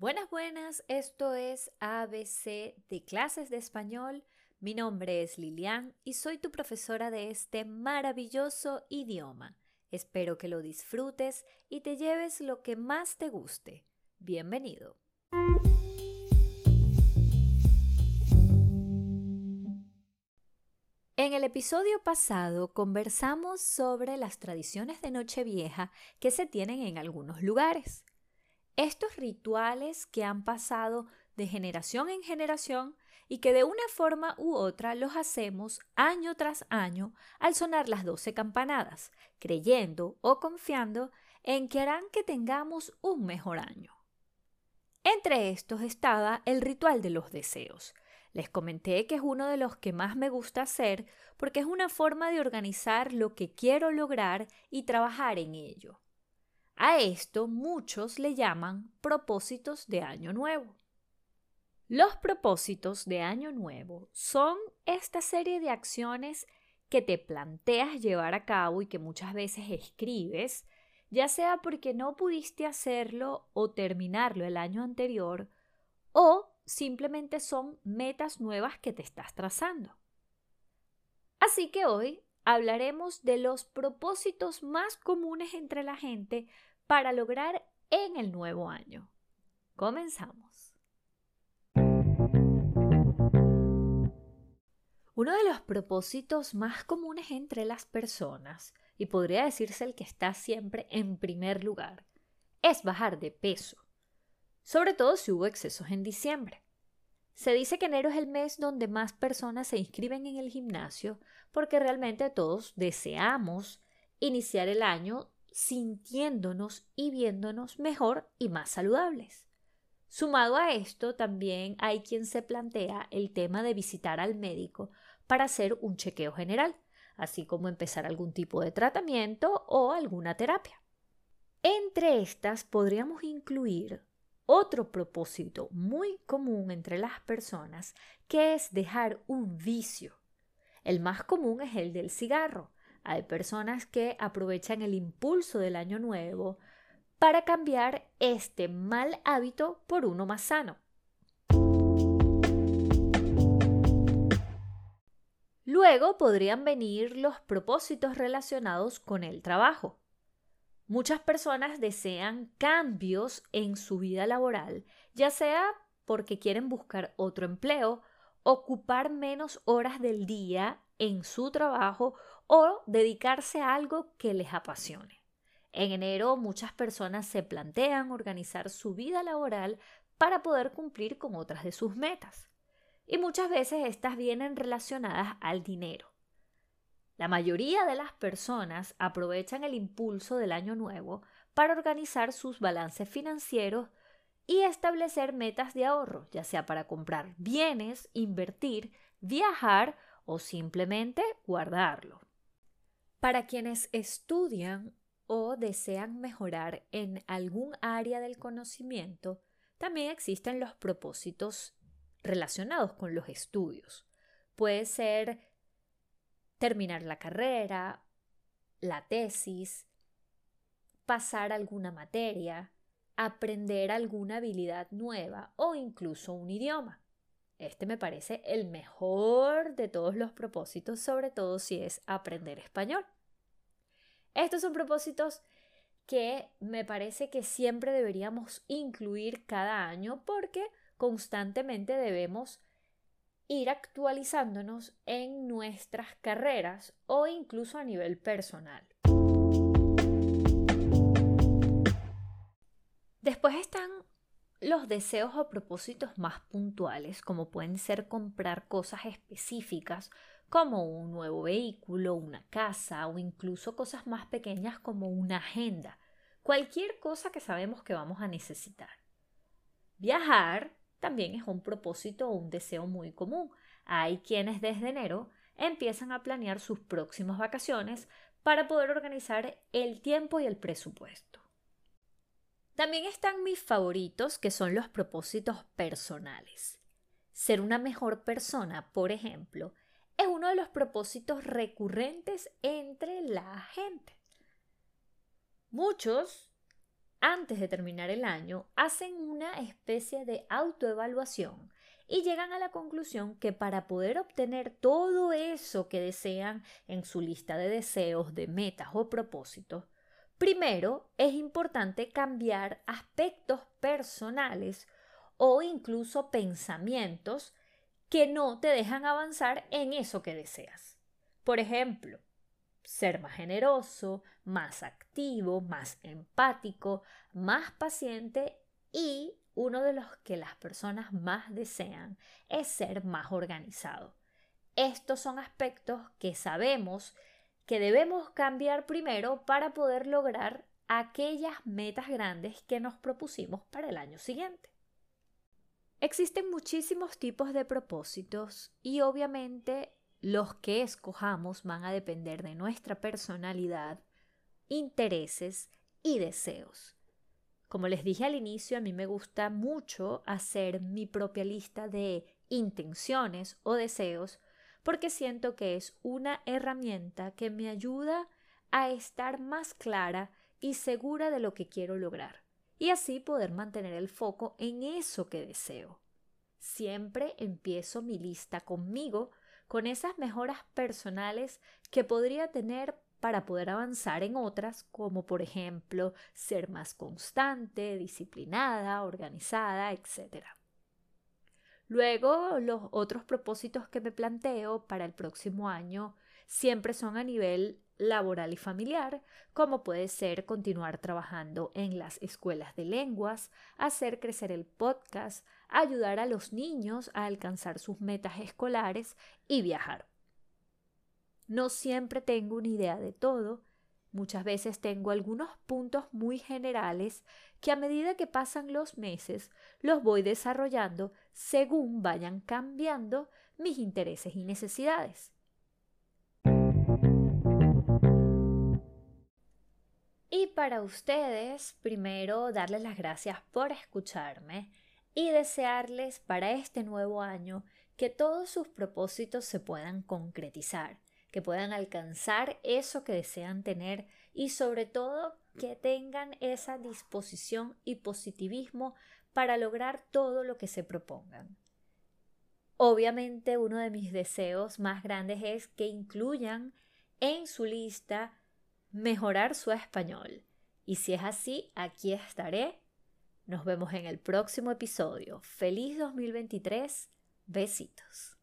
Buenas, buenas, esto es ABC de clases de español. Mi nombre es Lilian y soy tu profesora de este maravilloso idioma. Espero que lo disfrutes y te lleves lo que más te guste. Bienvenido. En el episodio pasado conversamos sobre las tradiciones de Nochevieja que se tienen en algunos lugares. Estos rituales que han pasado de generación en generación y que de una forma u otra los hacemos año tras año al sonar las doce campanadas, creyendo o confiando en que harán que tengamos un mejor año. Entre estos estaba el ritual de los deseos. Les comenté que es uno de los que más me gusta hacer porque es una forma de organizar lo que quiero lograr y trabajar en ello. A esto muchos le llaman propósitos de Año Nuevo. Los propósitos de Año Nuevo son esta serie de acciones que te planteas llevar a cabo y que muchas veces escribes, ya sea porque no pudiste hacerlo o terminarlo el año anterior, o simplemente son metas nuevas que te estás trazando. Así que hoy hablaremos de los propósitos más comunes entre la gente para lograr en el nuevo año. Comenzamos. Uno de los propósitos más comunes entre las personas, y podría decirse el que está siempre en primer lugar, es bajar de peso, sobre todo si hubo excesos en diciembre. Se dice que enero es el mes donde más personas se inscriben en el gimnasio porque realmente todos deseamos iniciar el año sintiéndonos y viéndonos mejor y más saludables. Sumado a esto, también hay quien se plantea el tema de visitar al médico para hacer un chequeo general, así como empezar algún tipo de tratamiento o alguna terapia. Entre estas podríamos incluir otro propósito muy común entre las personas, que es dejar un vicio. El más común es el del cigarro, hay personas que aprovechan el impulso del año nuevo para cambiar este mal hábito por uno más sano. Luego podrían venir los propósitos relacionados con el trabajo. Muchas personas desean cambios en su vida laboral, ya sea porque quieren buscar otro empleo, ocupar menos horas del día en su trabajo o dedicarse a algo que les apasione. En enero muchas personas se plantean organizar su vida laboral para poder cumplir con otras de sus metas. Y muchas veces estas vienen relacionadas al dinero. La mayoría de las personas aprovechan el impulso del año nuevo para organizar sus balances financieros y establecer metas de ahorro, ya sea para comprar bienes, invertir, viajar o simplemente guardarlo. Para quienes estudian o desean mejorar en algún área del conocimiento, también existen los propósitos relacionados con los estudios. Puede ser terminar la carrera, la tesis, pasar alguna materia, aprender alguna habilidad nueva o incluso un idioma. Este me parece el mejor de todos los propósitos, sobre todo si es aprender español. Estos son propósitos que me parece que siempre deberíamos incluir cada año porque constantemente debemos ir actualizándonos en nuestras carreras o incluso a nivel personal. Después están los deseos o propósitos más puntuales, como pueden ser comprar cosas específicas, como un nuevo vehículo, una casa o incluso cosas más pequeñas como una agenda, cualquier cosa que sabemos que vamos a necesitar. Viajar también es un propósito o un deseo muy común. Hay quienes desde enero empiezan a planear sus próximas vacaciones para poder organizar el tiempo y el presupuesto. También están mis favoritos, que son los propósitos personales. Ser una mejor persona, por ejemplo, es uno de los propósitos recurrentes entre la gente. Muchos antes de terminar el año, hacen una especie de autoevaluación y llegan a la conclusión que para poder obtener todo eso que desean en su lista de deseos, de metas o propósitos, primero es importante cambiar aspectos personales o incluso pensamientos que no te dejan avanzar en eso que deseas. Por ejemplo, ser más generoso, más activo, más empático, más paciente y uno de los que las personas más desean es ser más organizado. Estos son aspectos que sabemos que debemos cambiar primero para poder lograr aquellas metas grandes que nos propusimos para el año siguiente. Existen muchísimos tipos de propósitos y obviamente los que escojamos van a depender de nuestra personalidad, intereses y deseos. Como les dije al inicio, a mí me gusta mucho hacer mi propia lista de intenciones o deseos porque siento que es una herramienta que me ayuda a estar más clara y segura de lo que quiero lograr y así poder mantener el foco en eso que deseo. Siempre empiezo mi lista conmigo con esas mejoras personales que podría tener para poder avanzar en otras, como por ejemplo ser más constante, disciplinada, organizada, etc. Luego, los otros propósitos que me planteo para el próximo año siempre son a nivel laboral y familiar, como puede ser continuar trabajando en las escuelas de lenguas, hacer crecer el podcast, ayudar a los niños a alcanzar sus metas escolares y viajar. No siempre tengo una idea de todo, muchas veces tengo algunos puntos muy generales que a medida que pasan los meses los voy desarrollando según vayan cambiando mis intereses y necesidades. Y para ustedes, primero darles las gracias por escucharme y desearles para este nuevo año que todos sus propósitos se puedan concretizar que puedan alcanzar eso que desean tener y sobre todo que tengan esa disposición y positivismo para lograr todo lo que se propongan. Obviamente uno de mis deseos más grandes es que incluyan en su lista mejorar su español. Y si es así, aquí estaré. Nos vemos en el próximo episodio. Feliz 2023. Besitos.